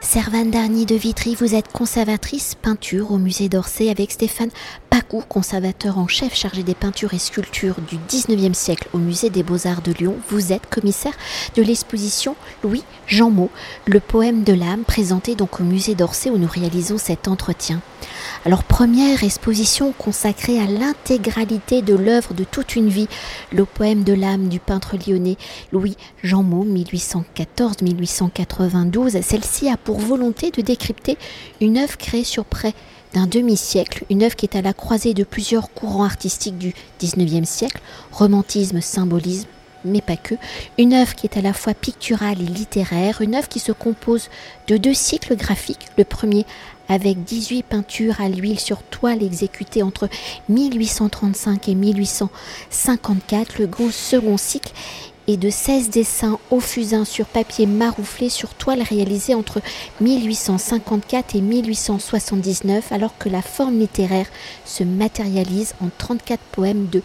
Servane Darny de Vitry, vous êtes conservatrice peinture au musée d'Orsay avec Stéphane Pacou, conservateur en chef chargé des peintures et sculptures du 19e siècle au musée des Beaux-Arts de Lyon. Vous êtes commissaire de l'exposition Louis Jean Mot, le poème de l'âme, présenté donc au musée d'Orsay où nous réalisons cet entretien. Alors première exposition consacrée à l'intégralité de l'œuvre de toute une vie, le poème de l'âme du peintre lyonnais Louis Jean Mot 1814-1892. Celle-ci a pour volonté de décrypter une œuvre créée sur près d'un demi-siècle, une œuvre qui est à la croisée de plusieurs courants artistiques du 19e siècle, romantisme, symbolisme, mais pas que, une œuvre qui est à la fois picturale et littéraire, une œuvre qui se compose de deux cycles graphiques, le premier avec 18 peintures à l'huile sur toile exécutées entre 1835 et 1854, le second cycle et de 16 dessins au fusain sur papier marouflé sur toile réalisés entre 1854 et 1879, alors que la forme littéraire se matérialise en 34 poèmes de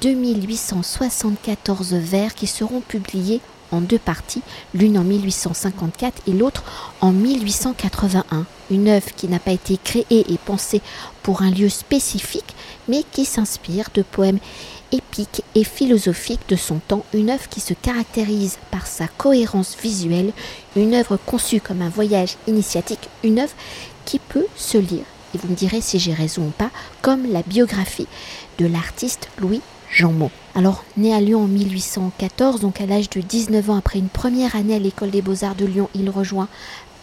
2874 vers qui seront publiés en deux parties, l'une en 1854 et l'autre en 1881. Une œuvre qui n'a pas été créée et pensée pour un lieu spécifique, mais qui s'inspire de poèmes épique et philosophique de son temps, une œuvre qui se caractérise par sa cohérence visuelle, une œuvre conçue comme un voyage initiatique, une œuvre qui peut se lire, et vous me direz si j'ai raison ou pas, comme la biographie de l'artiste Louis Jean. Alors, né à Lyon en 1814, donc à l'âge de 19 ans, après une première année à l'école des beaux-arts de Lyon, il rejoint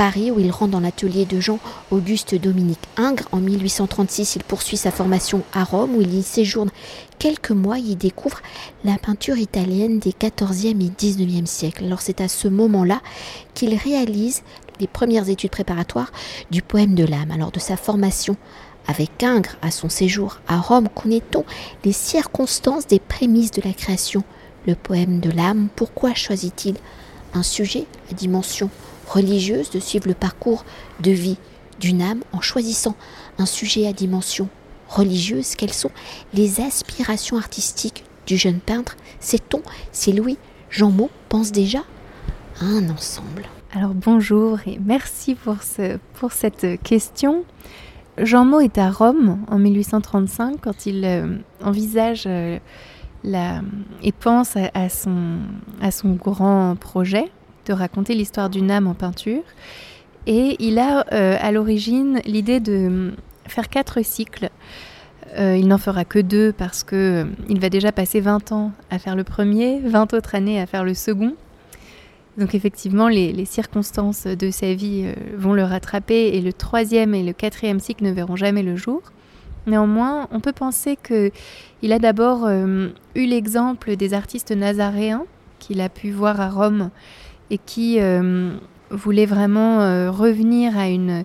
Paris où il rentre dans l'atelier de Jean-Auguste Dominique Ingres. En 1836, il poursuit sa formation à Rome où il y séjourne quelques mois. Il découvre la peinture italienne des 14e et 19e siècles. Alors c'est à ce moment-là qu'il réalise les premières études préparatoires du poème de l'âme. Alors de sa formation avec Ingres à son séjour à Rome, connaît-on les circonstances des prémices de la création? Le poème de l'âme, pourquoi choisit-il un sujet à dimension religieuse de suivre le parcours de vie d'une âme en choisissant un sujet à dimension religieuse, quelles sont les aspirations artistiques du jeune peintre? Sait-on si Louis Jean Mot pense déjà à un ensemble? Alors bonjour et merci pour, ce, cette question. Jean Mot est à Rome en 1835 quand il euh, envisage euh, la, et pense à son grand projet de raconter l'histoire d'une âme en peinture. Et il a euh, à l'origine l'idée de faire quatre cycles. Euh, il n'en fera que deux parce que euh, il va déjà passer 20 ans à faire le premier, 20 autres années à faire le second. Donc effectivement, les, circonstances de sa vie vont le rattraper et le troisième et le quatrième cycle ne verront jamais le jour. Néanmoins, on peut penser qu'il a d'abord eu l'exemple des artistes nazaréens qu'il a pu voir à Rome et qui euh, voulait vraiment euh, revenir à une,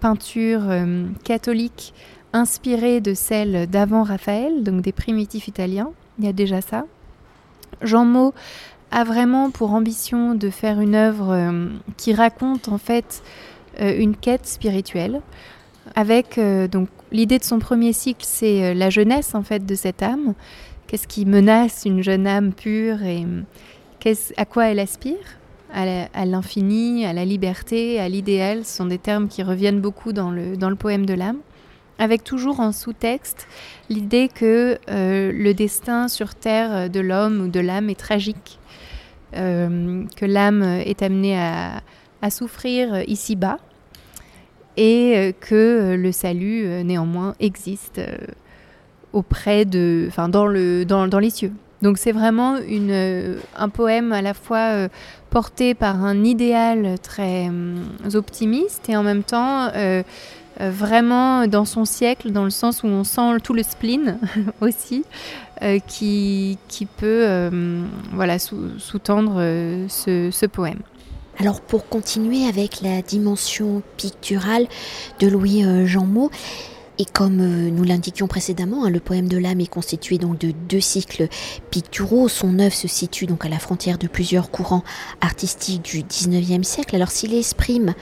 peinture euh, catholique inspirée de celle d'avant Raphaël, donc des primitifs italiens. Il y a déjà ça. Jean Mot a vraiment pour ambition de faire une œuvre qui raconte en fait une quête spirituelle. Avec donc l'idée de son premier cycle, c'est la jeunesse en fait de cette âme. Qu'est-ce qui menace une jeune âme pure et à quoi elle aspire? À l'infini, à la liberté, à l'idéal? Ce sont des termes qui reviennent beaucoup dans le, poème de l'âme, avec toujours en sous-texte l'idée que euh, le destin sur Terre de l'homme ou de l'âme est tragique, euh, que l'âme est amenée à, souffrir ici-bas et que le salut néanmoins existe auprès de, enfin dans les cieux. Donc c'est vraiment une, euh, un poème à la fois euh, porté par un idéal très euh, optimiste et en même temps vraiment dans son siècle, dans le sens où on sent tout le spleen aussi, qui, qui, peut voilà, sous-tendre ce, ce poème. Alors pour continuer avec la dimension picturale de Louis Jean Mot, et comme euh, nous l'indiquions précédemment, hein, le poème de l'âme est constitué donc de deux cycles picturaux. Son œuvre se situe donc à la frontière de plusieurs courants artistiques du XIXe siècle. Alors s'il exprime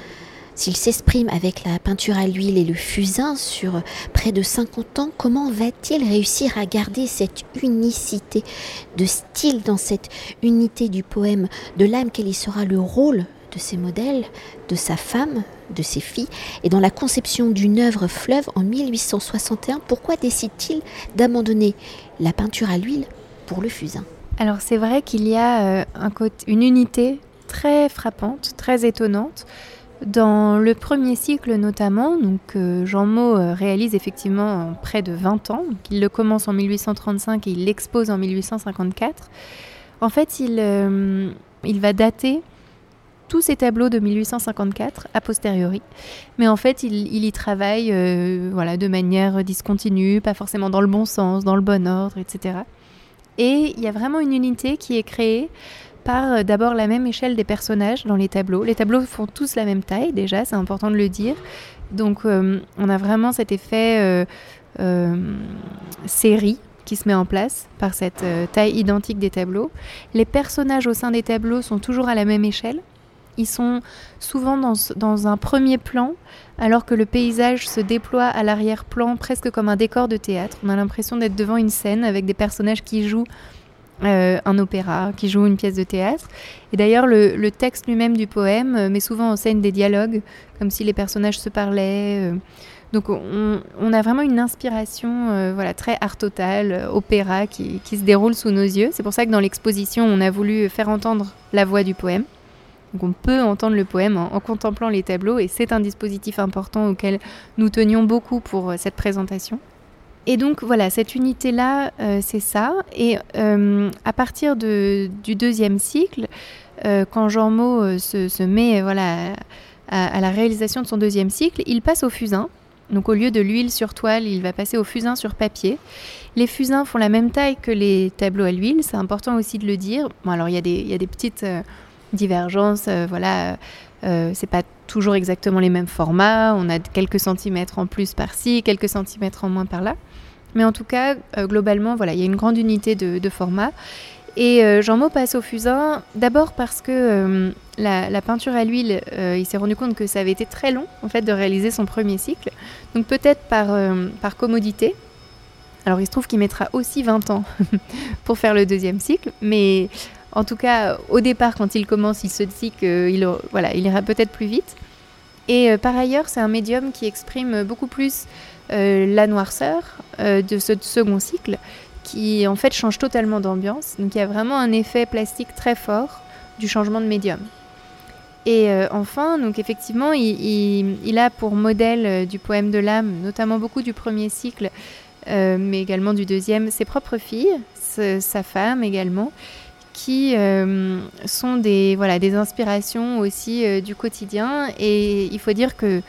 S'il s'exprime avec la peinture à l'huile et le fusain sur près de 50 ans, comment va-t-il réussir à garder cette unicité de style dans cette unité du poème de l'âme? Quel y sera le rôle de ses modèles, de sa femme, de ses filles, et dans la conception d'une œuvre fleuve en 1861, pourquoi décide-t-il d'abandonner la peinture à l'huile pour le fusain? Alors c'est vrai qu'il y a euh, un une unité très frappante, très étonnante. Dans le premier cycle notamment, donc euh, Jean Maud euh, réalise effectivement près de 20 ans, il le commence en 1835 et il l'expose en 1854. En fait, il va dater tous ces tableaux de 1854 a posteriori. Mais en fait, il, y travaille euh, voilà, de manière discontinue, pas forcément dans le bon sens, dans le bon ordre, etc. Et il y a vraiment une unité qui est créée par euh, d'abord la même échelle des personnages dans les tableaux. Les tableaux font tous la même taille déjà, c'est important de le dire. Donc euh, on a vraiment cet effet série qui se met en place par cette taille identique des tableaux. Les personnages au sein des tableaux sont toujours à la même échelle. Ils sont souvent dans, un premier plan, alors que le paysage se déploie à l'arrière-plan presque comme un décor de théâtre. On a l'impression d'être devant une scène avec des personnages qui jouent euh, un opéra, qui jouent une pièce de théâtre. Et d'ailleurs, le, texte lui-même du poème euh, met souvent en scène des dialogues, comme si les personnages se parlaient. Euh. Donc on, a vraiment une inspiration voilà, très art total, opéra, qui se déroule sous nos yeux. C'est pour ça que dans l'exposition, on a voulu faire entendre la voix du poème. Donc on peut entendre le poème en, contemplant les tableaux et c'est un dispositif important auquel nous tenions beaucoup pour euh, cette présentation. Et donc voilà, cette unité-là, euh, c'est ça. Et euh, à partir du deuxième cycle, quand Jean Maud se, met voilà, à, la réalisation de son deuxième cycle, il passe au fusain. Donc au lieu de l'huile sur toile, il va passer au fusain sur papier. Les fusains font la même taille que les tableaux à l'huile, c'est important aussi de le dire. Bon, alors il y, y, a des petites divergence. Euh, voilà, euh, c'est pas toujours exactement les mêmes formats. On a quelques centimètres en plus par-ci, quelques centimètres en moins par-là. Mais en tout cas, euh, globalement, voilà, il y a une grande unité de, format. Et Jean Maud passe au fusain d'abord parce que la, peinture à l'huile, il s'est rendu compte que ça avait été très long en fait de réaliser son premier cycle. Donc peut-être par, par commodité. Alors il se trouve qu'il mettra aussi 20 ans pour faire le deuxième cycle, mais en tout cas, au départ, quand il commence, il se dit qu'il voilà, il ira peut-être plus vite. Et euh, par ailleurs, c'est un médium qui exprime beaucoup plus euh, la noirceur euh, de ce second cycle, qui en fait change totalement d'ambiance. Donc il y a vraiment un effet plastique très fort du changement de médium. Et enfin, donc effectivement, il, a pour modèle du poème de l'âme, notamment beaucoup du premier cycle, mais également du deuxième, ses propres filles, sa femme également qui euh, sont des, voilà, des inspirations aussi euh, du quotidien. Et il faut dire que,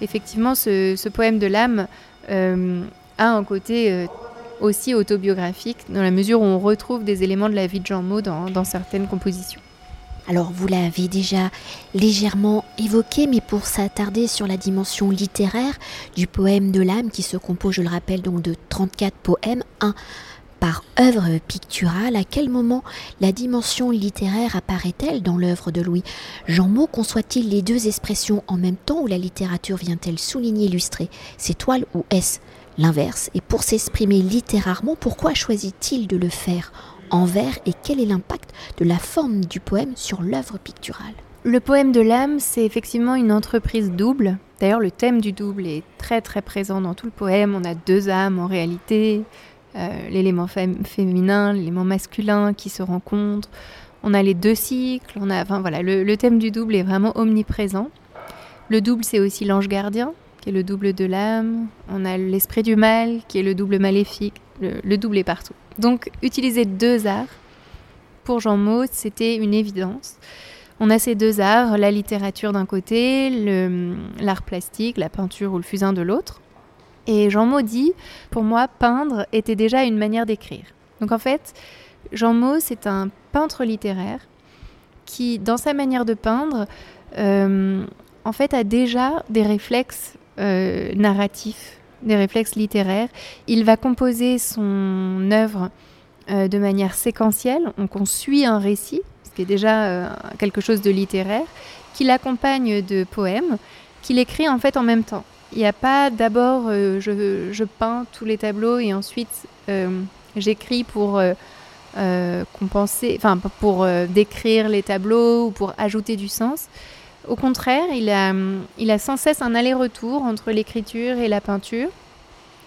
effectivement, ce, poème de l'âme euh, a un côté aussi autobiographique, dans la mesure où on retrouve des éléments de la vie de Jean Maud dans, certaines compositions. Alors vous l'avez déjà légèrement évoqué, mais pour s'attarder sur la dimension littéraire du poème de l'âme, qui se compose, je le rappelle, donc de 34 poèmes, un par œuvre picturale, à quel moment la dimension littéraire apparaît-elle dans l'œuvre de Louis Jean Maud conçoit-il les deux expressions en même temps ou la littérature vient-elle souligner, illustrer ces toiles ou est-ce l'inverse? Et pour s'exprimer littérairement, pourquoi choisit-il de le faire en vers et quel est l'impact de la forme du poème sur l'œuvre picturale? Le poème de l'âme, c'est effectivement une entreprise double. D'ailleurs, le thème du double est très très présent dans tout le poème. On a deux âmes en réalité, euh, l'élément féminin, l'élément masculin qui se rencontrent. On a les deux cycles, on a, voilà, le, thème du double est vraiment omniprésent. Le double, c'est aussi l'ange gardien, qui est le double de l'âme. On a l'esprit du mal, qui est le double maléfique. Le, double est partout. Donc, utiliser deux arts, pour Jean Maud, c'était une évidence. On a ces deux arts, la littérature d'un côté, l'art plastique, la peinture ou le fusain de l'autre. Et Jean Maud dit, pour moi, peindre était déjà une manière d'écrire. Donc en fait, Jean Maud, c'est un peintre littéraire qui, dans sa manière de peindre, euh, en fait, a déjà des réflexes euh, narratifs, des réflexes littéraires. Il va composer son œuvre euh, de manière séquentielle, donc on suit un récit, ce qui est déjà quelque chose de littéraire, qui l'accompagne de poèmes qu'il écrit en fait en même temps. Il n'y a pas d'abord euh, je, peins tous les tableaux et ensuite euh, j'écris pour compenser, enfin pour décrire les tableaux ou pour ajouter du sens. Au contraire, il a, il a sans cesse un aller-retour entre l'écriture et la peinture.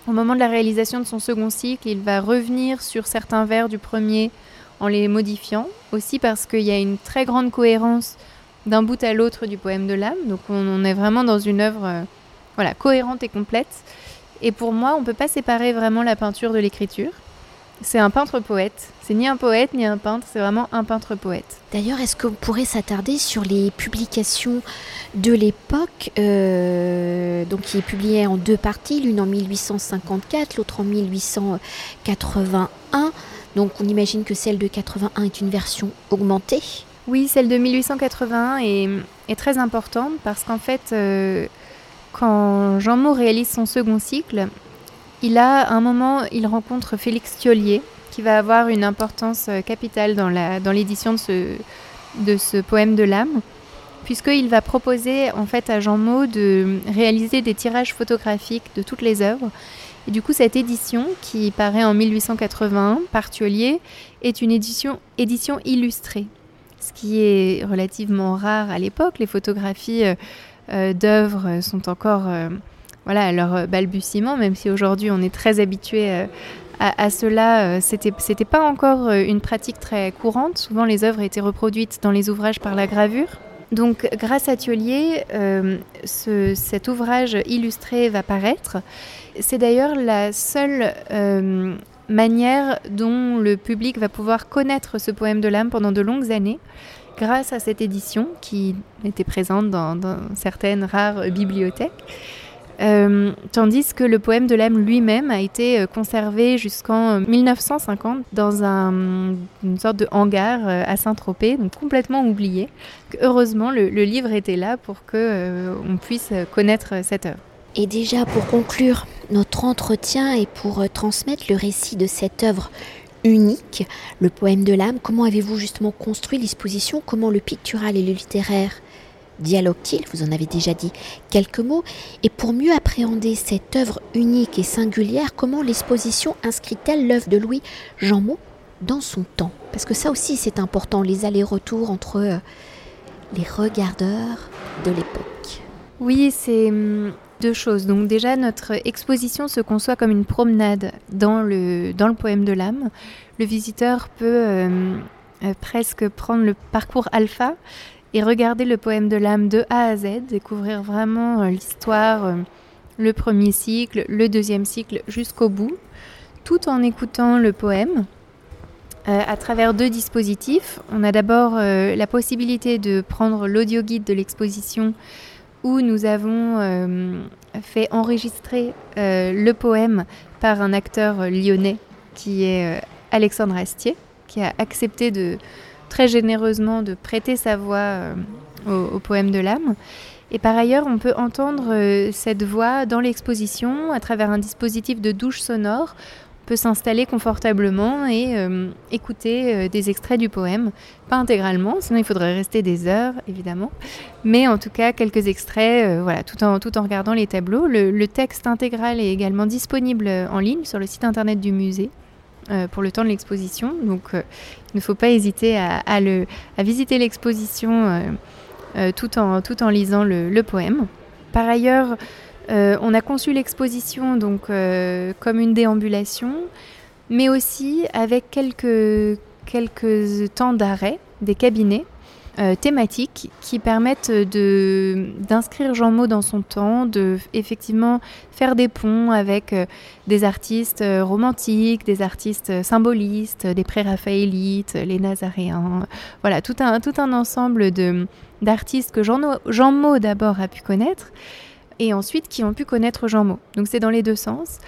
Au moment de la réalisation de son second cycle, il va revenir sur certains vers du premier en les modifiant, aussi parce qu'il y a une très grande cohérence d'un bout à l'autre du poème de l'âme. Donc on, est vraiment dans une œuvre euh, voilà, cohérente et complète. Et pour moi, on ne peut pas séparer vraiment la peinture de l'écriture. C'est un peintre-poète. C'est ni un poète ni un peintre, c'est vraiment un peintre-poète. D'ailleurs, est-ce que vous pourrez s'attarder sur les publications de l'époque, euh, donc qui est publiée en deux parties, l'une en 1854, l'autre en 1881. Donc on imagine que celle de 81 est une version augmentée. Oui, celle de 1881 est, très importante parce qu'en fait, euh, quand Jean Maud réalise son second cycle, il a un moment, il rencontre Félix Thiolier, qui va avoir une importance euh, capitale dans l'édition de, ce, poème de l'âme, puisqu'il va proposer en fait à Jean Maud de réaliser des tirages photographiques de toutes les œuvres. Et du coup, cette édition, qui paraît en 1881 par Thiolier, est une édition, illustrée ce qui est relativement rare à l'époque. Les photographies euh, d'œuvres sont encore euh, voilà, à leur balbutiement, même si aujourd'hui on est très habitué à, cela. C'était, c'était pas encore une pratique très courante. Souvent les œuvres étaient reproduites dans les ouvrages par la gravure. Donc, grâce à Thiolier, cet ouvrage illustré va paraître. C'est d'ailleurs la seule manière dont le public va pouvoir connaître ce poème de l'âme pendant de longues années grâce à cette édition qui était présente dans, certaines rares bibliothèques. Euh, tandis que le poème de l'âme lui-même a été euh, conservé jusqu'en 1950 dans un, une sorte de hangar euh, à Saint-Tropez, donc complètement oublié. Heureusement, le, livre était là pour que on puisse connaître cette œuvre. Et déjà pour conclure notre entretien et pour euh, transmettre le récit de cette œuvre unique, le poème de l'âme, comment avez-vous justement construit l'exposition Comment le pictural et le littéraire dialoguent-ils Vous en avez déjà dit quelques mots. Et pour mieux appréhender cette œuvre unique et singulière, comment l'exposition inscrit-elle l'œuvre de Louis Jean Mot dans son temps? Parce que ça aussi c'est important, les allers-retours entre euh, les regardeurs de l'époque. Oui, c'est hum, deux choses. Donc déjà, notre exposition se conçoit comme une promenade dans le, dans poème de l'âme. Le visiteur peut euh, euh, presque prendre le parcours alpha et regarder le poème de l'âme de A à Z, découvrir vraiment euh, l'histoire, le premier cycle, le deuxième cycle jusqu'au bout, tout en écoutant le poème. à travers deux dispositifs. On a d'abord la possibilité de prendre l'audio guide de l'exposition où nous avons euh, fait enregistrer euh, le poème par un acteur lyonnais qui est euh, Alexandre Astier, qui a accepté de très généreusement de prêter sa voix au, poème de l'âme. Et par ailleurs, on peut entendre cette voix dans l'exposition à travers un dispositif de douche sonore peut s'installer confortablement et euh, écouter euh, des extraits du poème. Pas intégralement, sinon il faudrait rester des heures, évidemment. Mais en tout cas, quelques extraits, euh, voilà, tout en, tout en regardant les tableaux. Le, texte intégral est également disponible en ligne sur le site internet du musée. pour le temps de l'exposition. Donc il ne faut pas hésiter à, le, visiter l'exposition tout, en, tout en lisant le poème. Par ailleurs, euh, on a conçu l'exposition donc euh, comme une déambulation, mais aussi avec quelques, quelques temps d'arrêt des cabinets euh, thématiques qui permettent d'inscrire Jean Maud dans son temps, de effectivement faire des ponts avec des artistes romantiques, des artistes symbolistes, des pré-raphaélites, les nazaréens, voilà tout un, tout un ensemble d'artistes que Jean, Jean Maud d'abord a pu connaître et ensuite qui ont pu connaître Jean Maud. Donc c'est dans les deux sens.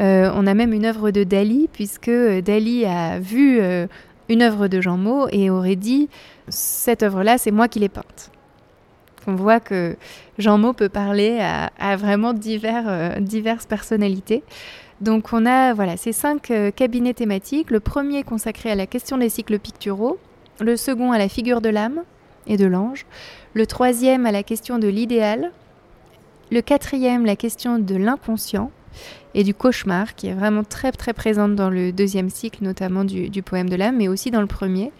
Euh, on a même une œuvre de Dali, puisque euh, Dali a vu euh, une œuvre de Jean Maud et aurait dit Cette œuvre-là, c'est moi qui l'ai peinte. On voit que Jean Maud peut parler à, vraiment divers, diverses personnalités. Donc on a voilà, ces cinq cabinets thématiques. Le premier consacré à la question des cycles picturaux, le second à la figure de l'âme et de l'ange, le troisième à la question de l'idéal, Le quatrième, la question de l'inconscient et du cauchemar, qui est vraiment très très présente dans le deuxième cycle, notamment du, poème de l'âme, mais aussi dans le premier.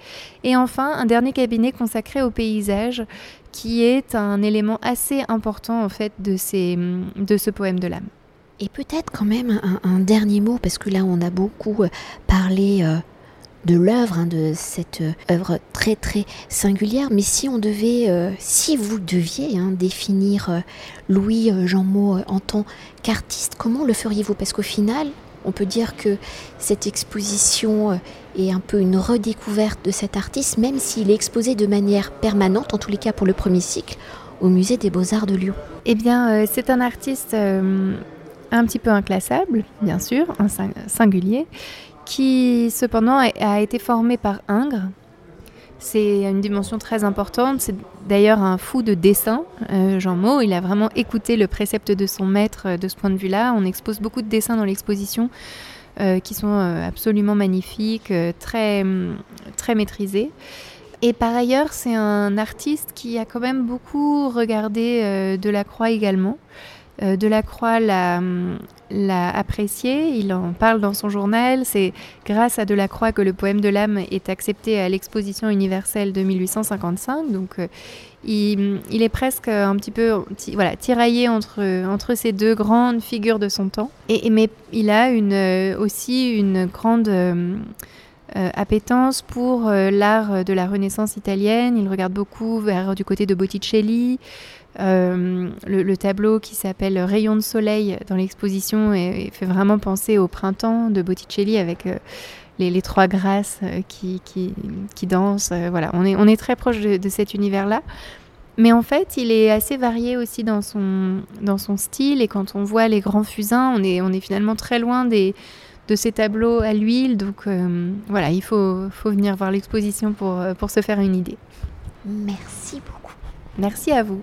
Et enfin, un dernier cabinet consacré au paysage, qui est un élément assez important en fait de, ce poème de l'âme. Et peut-être quand même un, dernier mot, parce que là on a beaucoup euh, parlé euh, de l'œuvre, hein, de cette euh, œuvre très très singulière. Mais si on devait, euh, si vous deviez hein, définir euh, Louis Jean Mo en tant qu'artiste, comment le feriez-vous? Parce qu'au final, on peut dire que cette exposition est un peu une redécouverte de cet artiste, même s'il est exposé de manière permanente, en tous les cas pour le premier cycle, au musée des beaux-arts de Lyon. Eh bien, c'est un artiste un petit peu inclassable, bien sûr, un singulier, qui cependant a été formé par Ingres. C'est une dimension très importante. C'est d'ailleurs un fou de dessin, euh, Jean Maud. Il a vraiment écouté le précepte de son maître euh, de ce point de vue-là. On expose beaucoup de dessins dans l'exposition euh, qui sont absolument magnifiques, très, très maîtrisés. Et par ailleurs, c'est un artiste qui a quand même beaucoup regardé Delacroix également. Delacroix l'a l'a apprécié, il en parle dans son journal. C'est grâce à Delacroix que le poème de l'âme est accepté à l'exposition universelle de 1855. Donc euh, il, est presque un petit peu voilà, tiraillé entre, entre ces deux grandes figures de son temps. Et, mais il a euh, aussi une grande... Euh, appétence pour l'art de la Renaissance italienne. Il regarde beaucoup vers du côté de Botticelli, euh, le, tableau qui s'appelle Rayon de soleil dans l'exposition et, fait vraiment penser au printemps de Botticelli avec euh, les, trois grâces euh, qui, qui, dansent. voilà, on est, on est très proche de, cet univers-là. Mais en fait, il est assez varié aussi dans son, dans son style. Et quand on voit les grands fusains, on est, on est finalement très loin des, de ces tableaux à l'huile. Donc voilà, il faut, faut venir voir l'exposition pour, pour se faire une idée. Merci beaucoup. Merci à vous.